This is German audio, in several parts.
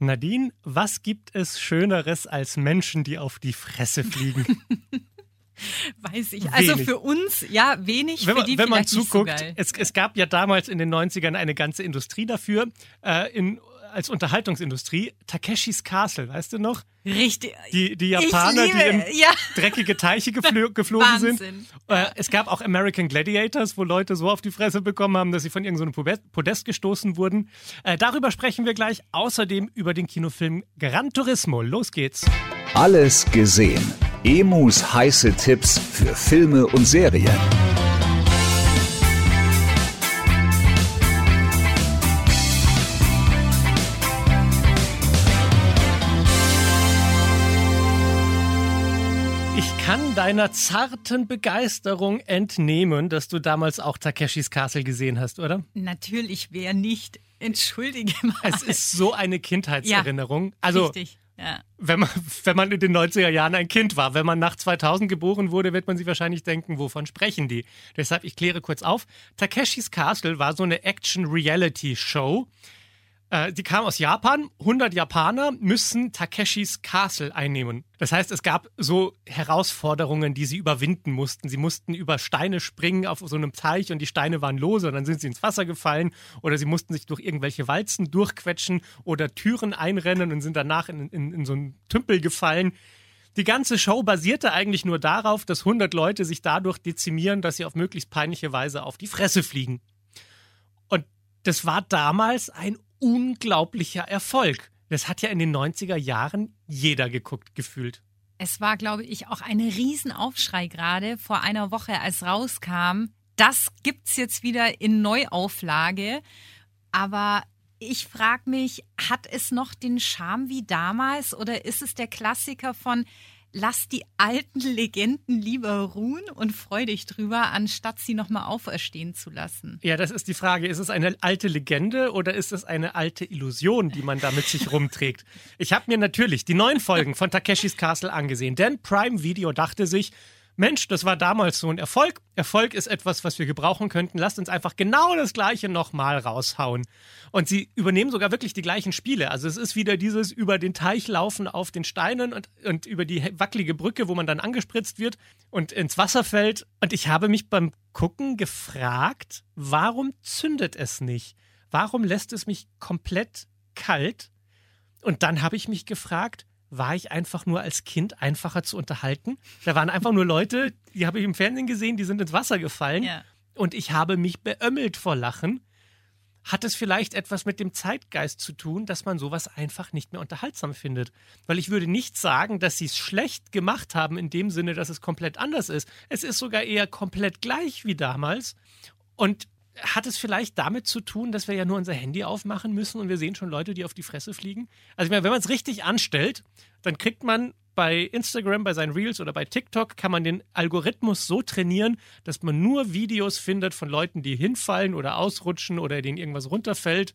Nadine, was gibt es Schöneres als Menschen, die auf die Fresse fliegen? Weiß ich. Also wenig. für uns, ja, wenig. Wenn man, wenn man zuguckt, so es, es, gab ja damals in den 90ern eine ganze Industrie dafür. Äh, in als Unterhaltungsindustrie Takeshis Castle, weißt du noch? Richtig. Die, die Japaner, liebe, die in ja. dreckige Teiche gefl geflogen Wahnsinn. sind. Äh, es gab auch American Gladiators, wo Leute so auf die Fresse bekommen haben, dass sie von irgendeinem so Podest gestoßen wurden. Äh, darüber sprechen wir gleich. Außerdem über den Kinofilm Gran Turismo. Los geht's. Alles gesehen. Emus heiße Tipps für Filme und Serien. Deiner zarten Begeisterung entnehmen, dass du damals auch Takeshis Castle gesehen hast, oder? Natürlich, wer nicht. Entschuldige mal. Es ist so eine Kindheitserinnerung. Ja, also, richtig. Ja. Wenn, man, wenn man in den 90er Jahren ein Kind war, wenn man nach 2000 geboren wurde, wird man sich wahrscheinlich denken, wovon sprechen die? Deshalb, ich kläre kurz auf. Takeshis Castle war so eine Action-Reality-Show, äh, die kam aus Japan. 100 Japaner müssen Takeshis Castle einnehmen. Das heißt, es gab so Herausforderungen, die sie überwinden mussten. Sie mussten über Steine springen auf so einem Teich und die Steine waren lose und dann sind sie ins Wasser gefallen oder sie mussten sich durch irgendwelche Walzen durchquetschen oder Türen einrennen und sind danach in, in, in so einen Tümpel gefallen. Die ganze Show basierte eigentlich nur darauf, dass 100 Leute sich dadurch dezimieren, dass sie auf möglichst peinliche Weise auf die Fresse fliegen. Und das war damals ein unglaublicher Erfolg. Das hat ja in den 90er Jahren jeder geguckt, gefühlt. Es war, glaube ich, auch ein Riesenaufschrei gerade vor einer Woche, als rauskam. Das gibt's jetzt wieder in Neuauflage. Aber ich frage mich, hat es noch den Charme wie damals oder ist es der Klassiker von lass die alten Legenden lieber ruhen und freu dich drüber, anstatt sie nochmal auferstehen zu lassen. Ja, das ist die Frage. Ist es eine alte Legende oder ist es eine alte Illusion, die man da mit sich rumträgt? Ich habe mir natürlich die neuen Folgen von Takeshis Castle angesehen, denn Prime Video dachte sich, Mensch, das war damals so ein Erfolg. Erfolg ist etwas, was wir gebrauchen könnten. Lasst uns einfach genau das Gleiche nochmal raushauen. Und sie übernehmen sogar wirklich die gleichen Spiele. Also es ist wieder dieses über den Teich laufen auf den Steinen und, und über die wackelige Brücke, wo man dann angespritzt wird und ins Wasser fällt. Und ich habe mich beim Gucken gefragt, warum zündet es nicht? Warum lässt es mich komplett kalt? Und dann habe ich mich gefragt, war ich einfach nur als Kind einfacher zu unterhalten. Da waren einfach nur Leute, die habe ich im Fernsehen gesehen, die sind ins Wasser gefallen. Ja. Und ich habe mich beömmelt vor Lachen. Hat es vielleicht etwas mit dem Zeitgeist zu tun, dass man sowas einfach nicht mehr unterhaltsam findet? Weil ich würde nicht sagen, dass sie es schlecht gemacht haben, in dem Sinne, dass es komplett anders ist. Es ist sogar eher komplett gleich wie damals. Und hat es vielleicht damit zu tun, dass wir ja nur unser Handy aufmachen müssen und wir sehen schon Leute, die auf die Fresse fliegen? Also ich meine, wenn man es richtig anstellt, dann kriegt man bei Instagram, bei seinen Reels oder bei TikTok kann man den Algorithmus so trainieren, dass man nur Videos findet von Leuten, die hinfallen oder ausrutschen oder denen irgendwas runterfällt.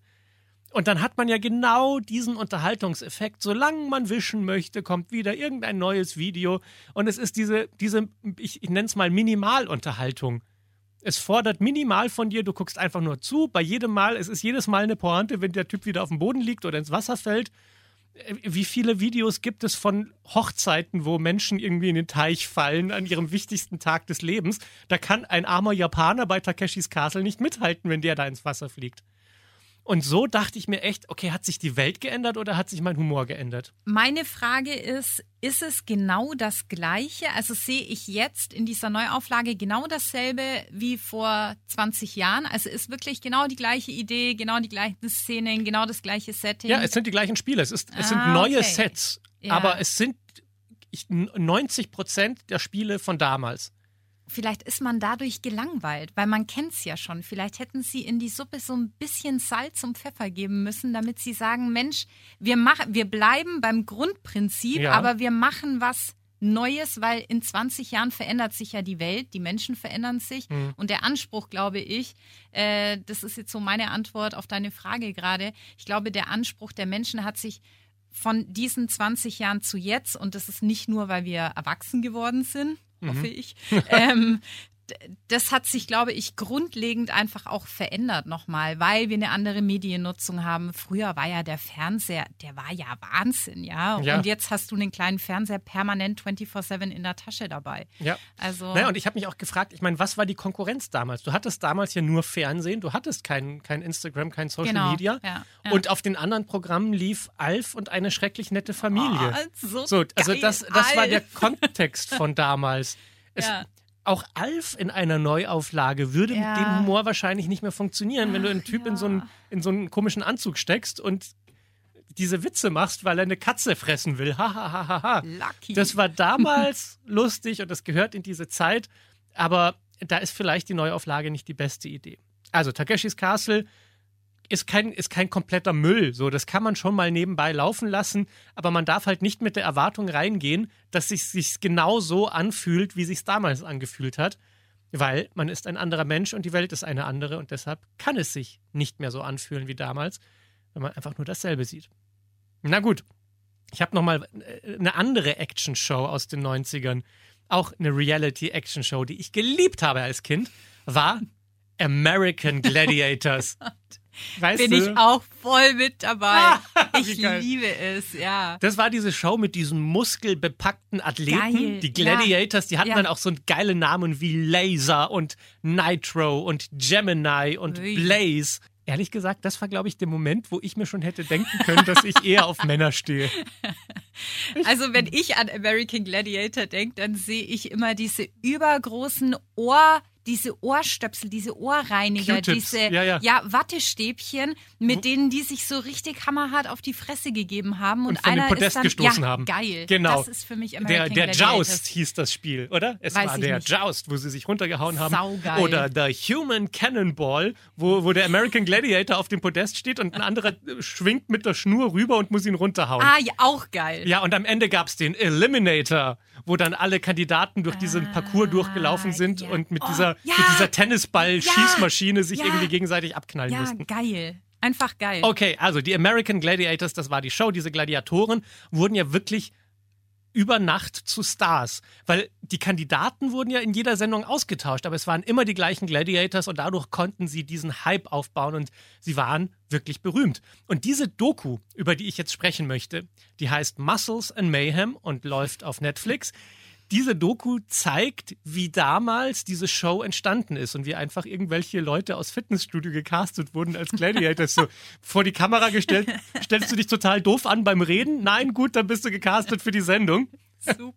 Und dann hat man ja genau diesen Unterhaltungseffekt. Solange man wischen möchte, kommt wieder irgendein neues Video. Und es ist diese, diese ich, ich nenne es mal Minimalunterhaltung. Es fordert minimal von dir, du guckst einfach nur zu. Bei jedem Mal, es ist jedes Mal eine Pointe, wenn der Typ wieder auf dem Boden liegt oder ins Wasser fällt. Äh, wie viele Videos gibt es von Hochzeiten, wo Menschen irgendwie in den Teich fallen an ihrem wichtigsten Tag des Lebens? Da kann ein armer Japaner bei Takeshis Castle nicht mithalten, wenn der da ins Wasser fliegt. Und so dachte ich mir echt, okay, hat sich die Welt geändert oder hat sich mein Humor geändert? Meine Frage ist, ist es genau das Gleiche? Also sehe ich jetzt in dieser Neuauflage genau dasselbe wie vor 20 Jahren? Also ist wirklich genau die gleiche Idee, genau die gleichen Szenen, genau das gleiche Setting? Ja, es sind die gleichen Spiele. Es, ist, es ah, sind neue okay. Sets, ja. aber es sind 90 Prozent der Spiele von damals. Vielleicht ist man dadurch gelangweilt, weil man kennt es ja schon. Vielleicht hätten sie in die Suppe so ein bisschen Salz und Pfeffer geben müssen, damit sie sagen, Mensch, wir machen, wir bleiben beim Grundprinzip, ja. aber wir machen was Neues, weil in 20 Jahren verändert sich ja die Welt, die Menschen verändern sich mhm. und der Anspruch, glaube ich, äh, das ist jetzt so meine Antwort auf deine Frage gerade. Ich glaube, der Anspruch der Menschen hat sich von diesen 20 Jahren zu jetzt und das ist nicht nur, weil wir erwachsen geworden sind, hoffe mhm. ich. ähm, das hat sich, glaube ich, grundlegend einfach auch verändert nochmal, weil wir eine andere Mediennutzung haben. Früher war ja der Fernseher, der war ja Wahnsinn, ja. Ja. Und jetzt hast du einen kleinen Fernseher permanent 24-7 in der Tasche dabei. Ja. Also, Naja, und ich habe mich auch gefragt, ich meine, was war die Konkurrenz damals? Du hattest damals ja nur Fernsehen, du hattest kein, kein Instagram, kein Social Genau, Media. ja, ja. Und auf den anderen Programmen lief Alf und eine schrecklich nette Familie. Oh, so so, also das, das war der. Kontext von damals. Es, Ja. Auch Alf in einer Neuauflage würde Ja. mit dem Humor wahrscheinlich nicht mehr funktionieren, wenn du einen Ach, Typ in, so ja. einen, in so einen komischen Anzug steckst und diese Witze machst, weil er eine Katze fressen will. Ha, ha, ha, ha, ha. Lucky. Das war damals lustig und das gehört in diese Zeit, aber da ist vielleicht die Neuauflage nicht die beste Idee. Also Takeshis Castle ist kein, ist kein kompletter Müll. So, das kann man schon mal nebenbei laufen lassen, aber man darf halt nicht mit der Erwartung reingehen, dass sich sich genau so anfühlt, wie sich damals angefühlt hat, weil man ist ein anderer Mensch und die Welt ist eine andere und deshalb kann es sich nicht mehr so anfühlen wie damals, wenn man einfach nur dasselbe sieht. Na gut, ich habe noch mal äh, eine andere Action-Show aus den 90ern, auch eine Reality-Action-Show, die ich geliebt habe als Kind, war American Gladiators. Weißt Bin du? ich auch voll mit dabei. Wie ich liebe es, ja. Das war diese Show mit diesen muskelbepackten Athleten, Geil, die Gladiators, die hatten ja. dann auch so einen geilen Namen wie Laser und Nitro und Gemini und Ui. Blaze. Ehrlich gesagt, das war, glaube ich, der Moment, wo ich mir schon hätte denken können, dass ich eher auf Männer stehe. Also wenn ich an American Gladiator denke, dann sehe ich immer diese übergroßen Ohr, diese Ohrstöpsel, diese Ohrreiniger, diese ja, ja. Wattestäbchen, mit denen die sich so richtig hammerhart auf die Fresse gegeben haben und, Und einer Podest ist dann, gestoßen ja, haben. Geil. Genau. Das ist für mich Der, American der Gladiators. Joust hieß das Spiel, oder? Es Weiß war der nicht. Joust, wo sie sich runtergehauen haben. Saugeil. Oder The Human Cannonball, wo, wo der American Gladiator auf dem Podest steht und ein anderer äh, schwingt mit der Schnur rüber und muss ihn runterhauen. Ah, ja, auch geil. Ja, und am Ende gab es den Eliminator, wo dann alle Kandidaten durch diesen Parcours durchgelaufen sind Ah, ja. und mit Oh, dieser, ja. mit dieser Tennisball-Schießmaschine sich Ja. irgendwie gegenseitig abknallen Ja, mussten. geil. Einfach geil. Okay, also die American Gladiators, das war die Show. Diese Gladiatoren wurden ja wirklich über Nacht zu Stars, weil die Kandidaten wurden ja in jeder Sendung ausgetauscht, aber es waren immer die gleichen Gladiators und dadurch konnten sie diesen Hype aufbauen und sie waren wirklich berühmt. Und diese Doku, über die ich jetzt sprechen möchte, die heißt Muscles and Mayhem und läuft auf Netflix. Diese Doku zeigt, wie damals diese Show entstanden ist und wie einfach irgendwelche Leute aus Fitnessstudio gecastet wurden als Gladiators. So vor die Kamera gestellt. Stellst du dich total doof an beim Reden? Nein, gut, dann bist du gecastet für die Sendung. Super.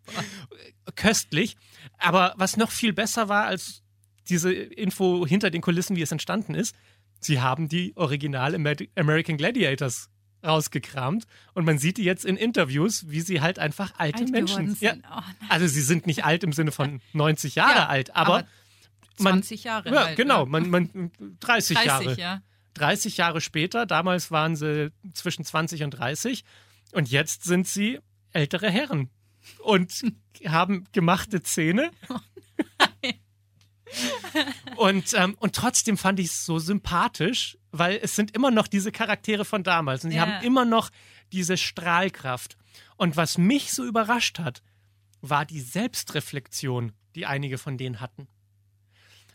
Köstlich. Aber was noch viel besser war als diese Info hinter den Kulissen, wie es entstanden ist, sie haben die Original Amer- American Gladiators rausgekramt und man sieht die jetzt in Interviews, wie sie halt einfach alte Alt Menschen geworden Ja, sind. Oh, nein. also sie sind nicht alt im Sinne von 90 Jahre Ja, alt, aber, aber 20 Jahre ja, halt, genau, ne? man, man 30, 30, Jahre. ja. 30 Jahre später, damals waren sie zwischen 20 und 30 und jetzt sind sie ältere Herren und haben gemachte Zähne. Und, ähm, und trotzdem fand ich es so sympathisch, weil es sind immer noch diese Charaktere von damals und sie Ja. haben immer noch diese Strahlkraft. Und was mich so überrascht hat, war die Selbstreflexion, die einige von denen hatten.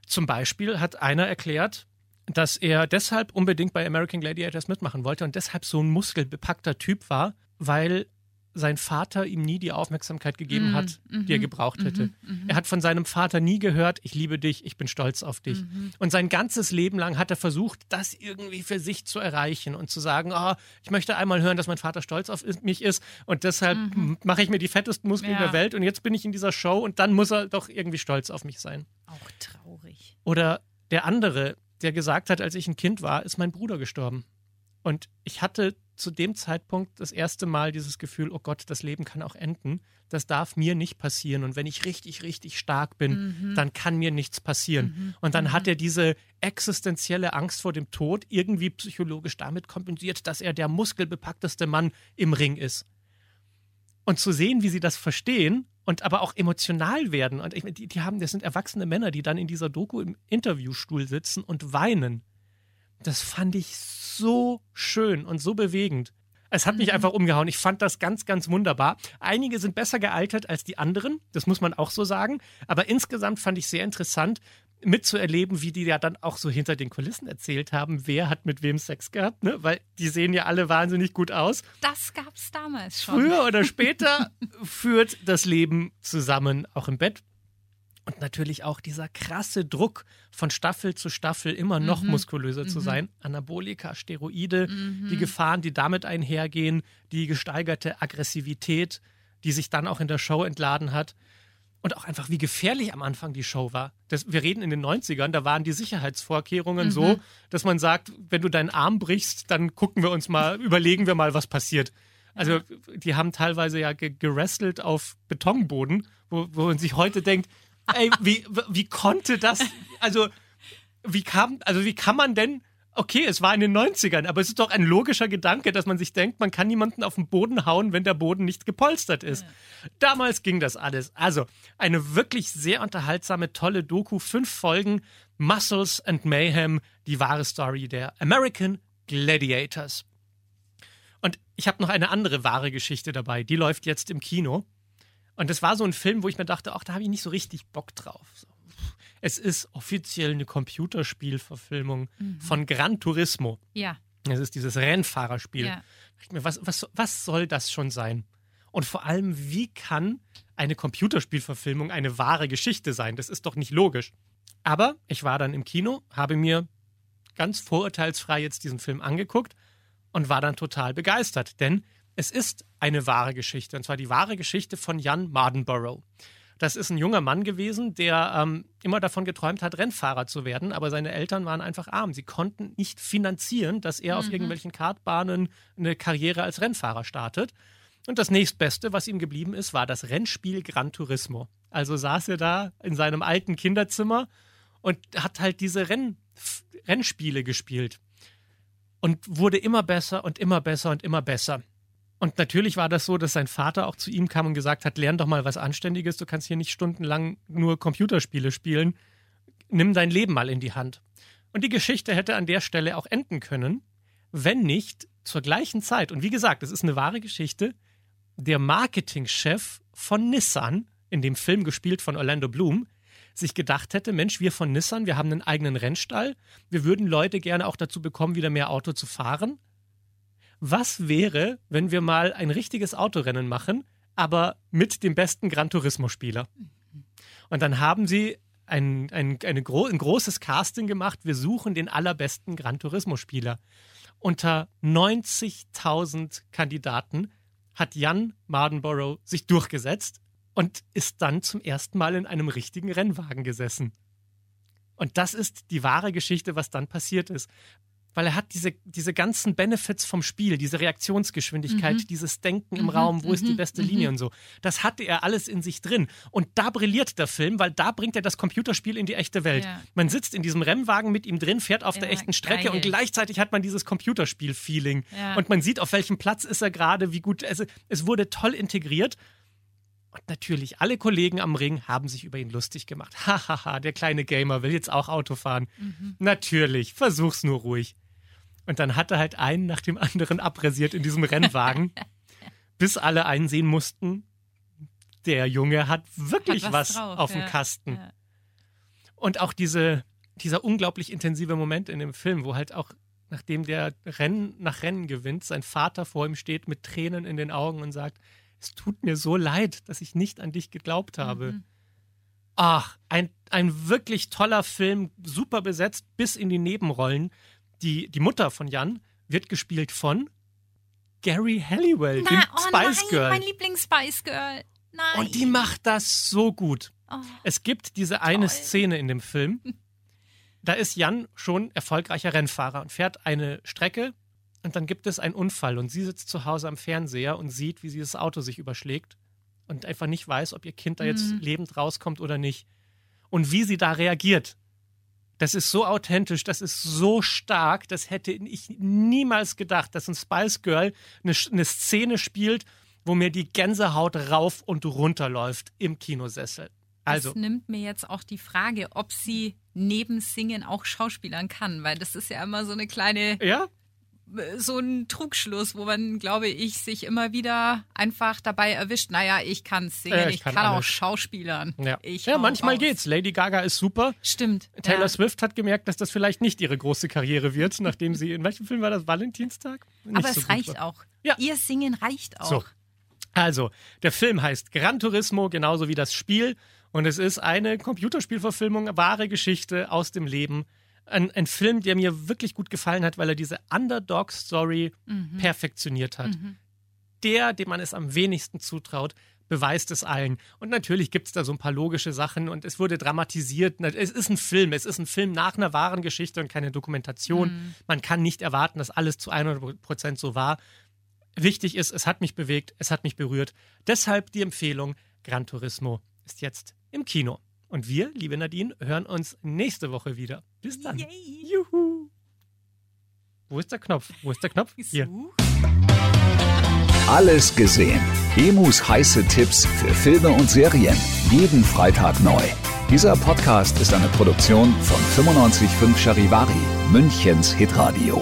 Zum Beispiel hat einer erklärt, dass er deshalb unbedingt bei American Gladiators mitmachen wollte und deshalb so ein muskelbepackter Typ war, weil sein Vater ihm nie die Aufmerksamkeit gegeben Mm, hat, die er mhm, gebraucht hätte. mhm, Er hat von seinem Vater nie gehört, ich liebe dich, ich bin stolz auf dich. Mhm. Und sein ganzes Leben lang hat er versucht, das irgendwie für sich zu erreichen und zu sagen, oh, ich möchte einmal hören, dass mein Vater stolz auf mich ist und deshalb mache ich mir die fettesten Muskeln Mhm. Ja. der Welt und jetzt bin ich in dieser Show und dann muss er doch irgendwie stolz auf mich sein. Auch traurig. Oder der andere, der gesagt hat, als ich ein Kind war, ist mein Bruder gestorben. Und ich hatte zu dem Zeitpunkt das erste Mal dieses Gefühl, oh Gott, das Leben kann auch enden. Das darf mir nicht passieren. Und wenn ich richtig, richtig stark bin, dann kann mir nichts passieren. Und dann hat er diese existenzielle Angst vor dem Tod irgendwie psychologisch damit kompensiert, dass er der muskelbepackteste Mann im Ring ist. Und zu sehen, wie sie das verstehen und aber auch emotional werden. Und ich, meine, die, die haben, das sind erwachsene Männer, die dann in dieser Doku im Interviewstuhl sitzen und weinen. Das fand ich so schön und so bewegend. Es hat mich einfach umgehauen. Ich fand das ganz, ganz wunderbar. Einige sind besser gealtert als die anderen, das muss man auch so sagen. Aber insgesamt fand ich sehr interessant, mitzuerleben, wie die ja dann auch so hinter den Kulissen erzählt haben, wer hat mit wem Sex gehabt, ne? Weil die sehen ja alle wahnsinnig gut aus. Das gab es damals schon. Früher oder später führt das Leben zusammen, auch im Bett. Und natürlich auch dieser krasse Druck von Staffel zu Staffel immer noch Mhm. muskulöser zu sein. Anabolika, Steroide, die Gefahren, die damit einhergehen, die gesteigerte Aggressivität, die sich dann auch in der Show entladen hat. Und auch einfach, wie gefährlich am Anfang die Show war. Das, wir reden in den 90ern, da waren die Sicherheitsvorkehrungen so, dass man sagt, wenn du deinen Arm brichst, dann gucken wir uns mal, überlegen wir mal, was passiert. Also, die haben teilweise ja ge gerestelt auf Betonboden, wo, wo man sich heute denkt, ey, wie, wie konnte das, also, wie kam, also wie kann man denn, okay, es war in den 90ern, aber es ist doch ein logischer Gedanke, dass man sich denkt, man kann niemanden auf den Boden hauen, wenn der Boden nicht gepolstert ist. Damals ging das alles. Also, eine wirklich sehr unterhaltsame, tolle Doku, fünf Folgen, Muscles and Mayhem, die wahre Story der American Gladiators. Und ich habe noch eine andere wahre Geschichte dabei, die läuft jetzt im Kino. Und das war so ein Film, wo ich mir dachte, ach, da habe ich nicht so richtig Bock drauf. So. Es ist offiziell eine Computerspielverfilmung von Gran Turismo. Ja. Es ist dieses Rennfahrerspiel. Ja. Was, was, was soll das schon sein? Und vor allem, wie kann eine Computerspielverfilmung eine wahre Geschichte sein? Das ist doch nicht logisch. Aber ich war dann im Kino, habe mir ganz vorurteilsfrei jetzt diesen Film angeguckt und war dann total begeistert, denn es ist eine wahre Geschichte, und zwar die wahre Geschichte von Jan Mardenborough. Das ist ein junger Mann gewesen, der ähm, immer davon geträumt hat, Rennfahrer zu werden, aber seine Eltern waren einfach arm. Sie konnten nicht finanzieren, dass er auf irgendwelchen Kartbahnen eine Karriere als Rennfahrer startet. Und das nächstbeste, was ihm geblieben ist, war das Rennspiel Gran Turismo. Also saß er da in seinem alten Kinderzimmer und hat halt diese Renn Rennspiele gespielt. Und wurde immer besser und immer besser und immer besser. Und natürlich war das so, dass sein Vater auch zu ihm kam und gesagt hat, lern doch mal was Anständiges, du kannst hier nicht stundenlang nur Computerspiele spielen, nimm dein Leben mal in die Hand. Und die Geschichte hätte an der Stelle auch enden können, wenn nicht zur gleichen Zeit, und wie gesagt, es ist eine wahre Geschichte, der Marketingchef von Nissan, in dem Film gespielt von Orlando Bloom, sich gedacht hätte, Mensch, wir von Nissan, wir haben einen eigenen Rennstall, wir würden Leute gerne auch dazu bekommen, wieder mehr Auto zu fahren. Was wäre, wenn wir mal ein richtiges Autorennen machen, aber mit dem besten Gran Turismo-Spieler? Und dann haben sie ein, ein, gro ein großes Casting gemacht. Wir suchen den allerbesten Gran Turismo-Spieler. Unter 90.000 Kandidaten hat Jan Mardenborough sich durchgesetzt und ist dann zum ersten Mal in einem richtigen Rennwagen gesessen. Und das ist die wahre Geschichte, was dann passiert ist. Weil er hat diese, diese ganzen Benefits vom Spiel, diese Reaktionsgeschwindigkeit, dieses Denken im Raum, wo ist die beste Linie und so. Das hatte er alles in sich drin. Und da brilliert der Film, weil da bringt er das Computerspiel in die echte Welt. Ja. Man sitzt in diesem Rennwagen mit ihm drin, fährt auf der Ja, echten Strecke geil. und gleichzeitig hat man dieses Computerspiel-Feeling. Ja. Und man sieht, auf welchem Platz ist er gerade, wie gut. Es, es wurde toll integriert. Und natürlich, alle Kollegen am Ring haben sich über ihn lustig gemacht. Hahaha, der kleine Gamer will jetzt auch Auto fahren. Natürlich, versuch's nur ruhig. Und dann hat er halt einen nach dem anderen abrasiert in diesem Rennwagen, bis alle einsehen mussten, der Junge hat wirklich Hat was, was drauf, auf dem ja, Kasten. ja. Und auch diese, dieser unglaublich intensive Moment in dem Film, wo halt auch, nachdem der Rennen nach Rennen gewinnt, sein Vater vor ihm steht mit Tränen in den Augen und sagt, es tut mir so leid, dass ich nicht an dich geglaubt habe. Mhm. Ach, ein, ein wirklich toller Film, super besetzt, bis in die Nebenrollen. Die, die Mutter von Jan wird gespielt von Gary Halliwell, dem Na, oh Spice nein, Girl. mein Lieblings-Spice Girl. Nein. Und die macht das so gut. Oh. Es gibt diese eine Toll. Szene in dem Film. Da ist Jan schon erfolgreicher Rennfahrer und fährt eine Strecke und dann gibt es einen Unfall und sie sitzt zu Hause am Fernseher und sieht, wie sie das Auto sich überschlägt und einfach nicht weiß, ob ihr Kind da jetzt Mhm. lebend rauskommt oder nicht. Und wie sie da reagiert. Das ist so authentisch, das ist so stark, das hätte ich niemals gedacht, dass ein Spice Girl eine, eine Szene spielt, wo mir die Gänsehaut rauf und runter läuft im Kinosessel. Also, Das nimmt mir jetzt auch die Frage, ob sie neben Singen auch Schauspielern kann, weil das ist ja immer so eine kleine ja, so ein Trugschluss, wo man, glaube ich, sich immer wieder einfach dabei erwischt, naja, ich kann singen, Äh, ich ich kann kann, auch. Schauspielern. Ja, ja manchmal raus. geht's. Lady Gaga ist super. Stimmt. Taylor ja. Swift hat gemerkt, dass das vielleicht nicht ihre große Karriere wird, nachdem sie, in welchem Film war das? Valentinstag? Nicht Aber so es reicht war. auch. Ja. Ihr Singen reicht auch. So. Also, der Film heißt Gran Turismo, genauso wie das Spiel. Und es ist eine Computerspielverfilmung, wahre Geschichte aus dem Leben. Ein, ein Film, der mir wirklich gut gefallen hat, weil er diese Underdog-Story perfektioniert hat. Der, dem man es am wenigsten zutraut, beweist es allen. Und natürlich gibt es da so ein paar logische Sachen und es wurde dramatisiert. Es ist ein Film, es ist ein Film nach einer wahren Geschichte und keine Dokumentation. Man kann nicht erwarten, dass alles zu 100% so war. Wichtig ist, es hat mich bewegt, es hat mich berührt. Deshalb die Empfehlung, Gran Turismo ist jetzt im Kino. Und wir, liebe Nadine, hören uns nächste Woche wieder. Bis dann. Yay. Juhu. Wo ist der Knopf? Wo ist der Knopf? Hier. Alles gesehen. Emus heiße Tipps für Filme und Serien. Jeden Freitag neu. Dieser Podcast ist eine Produktion von 955 Charivari, Münchens Hitradio.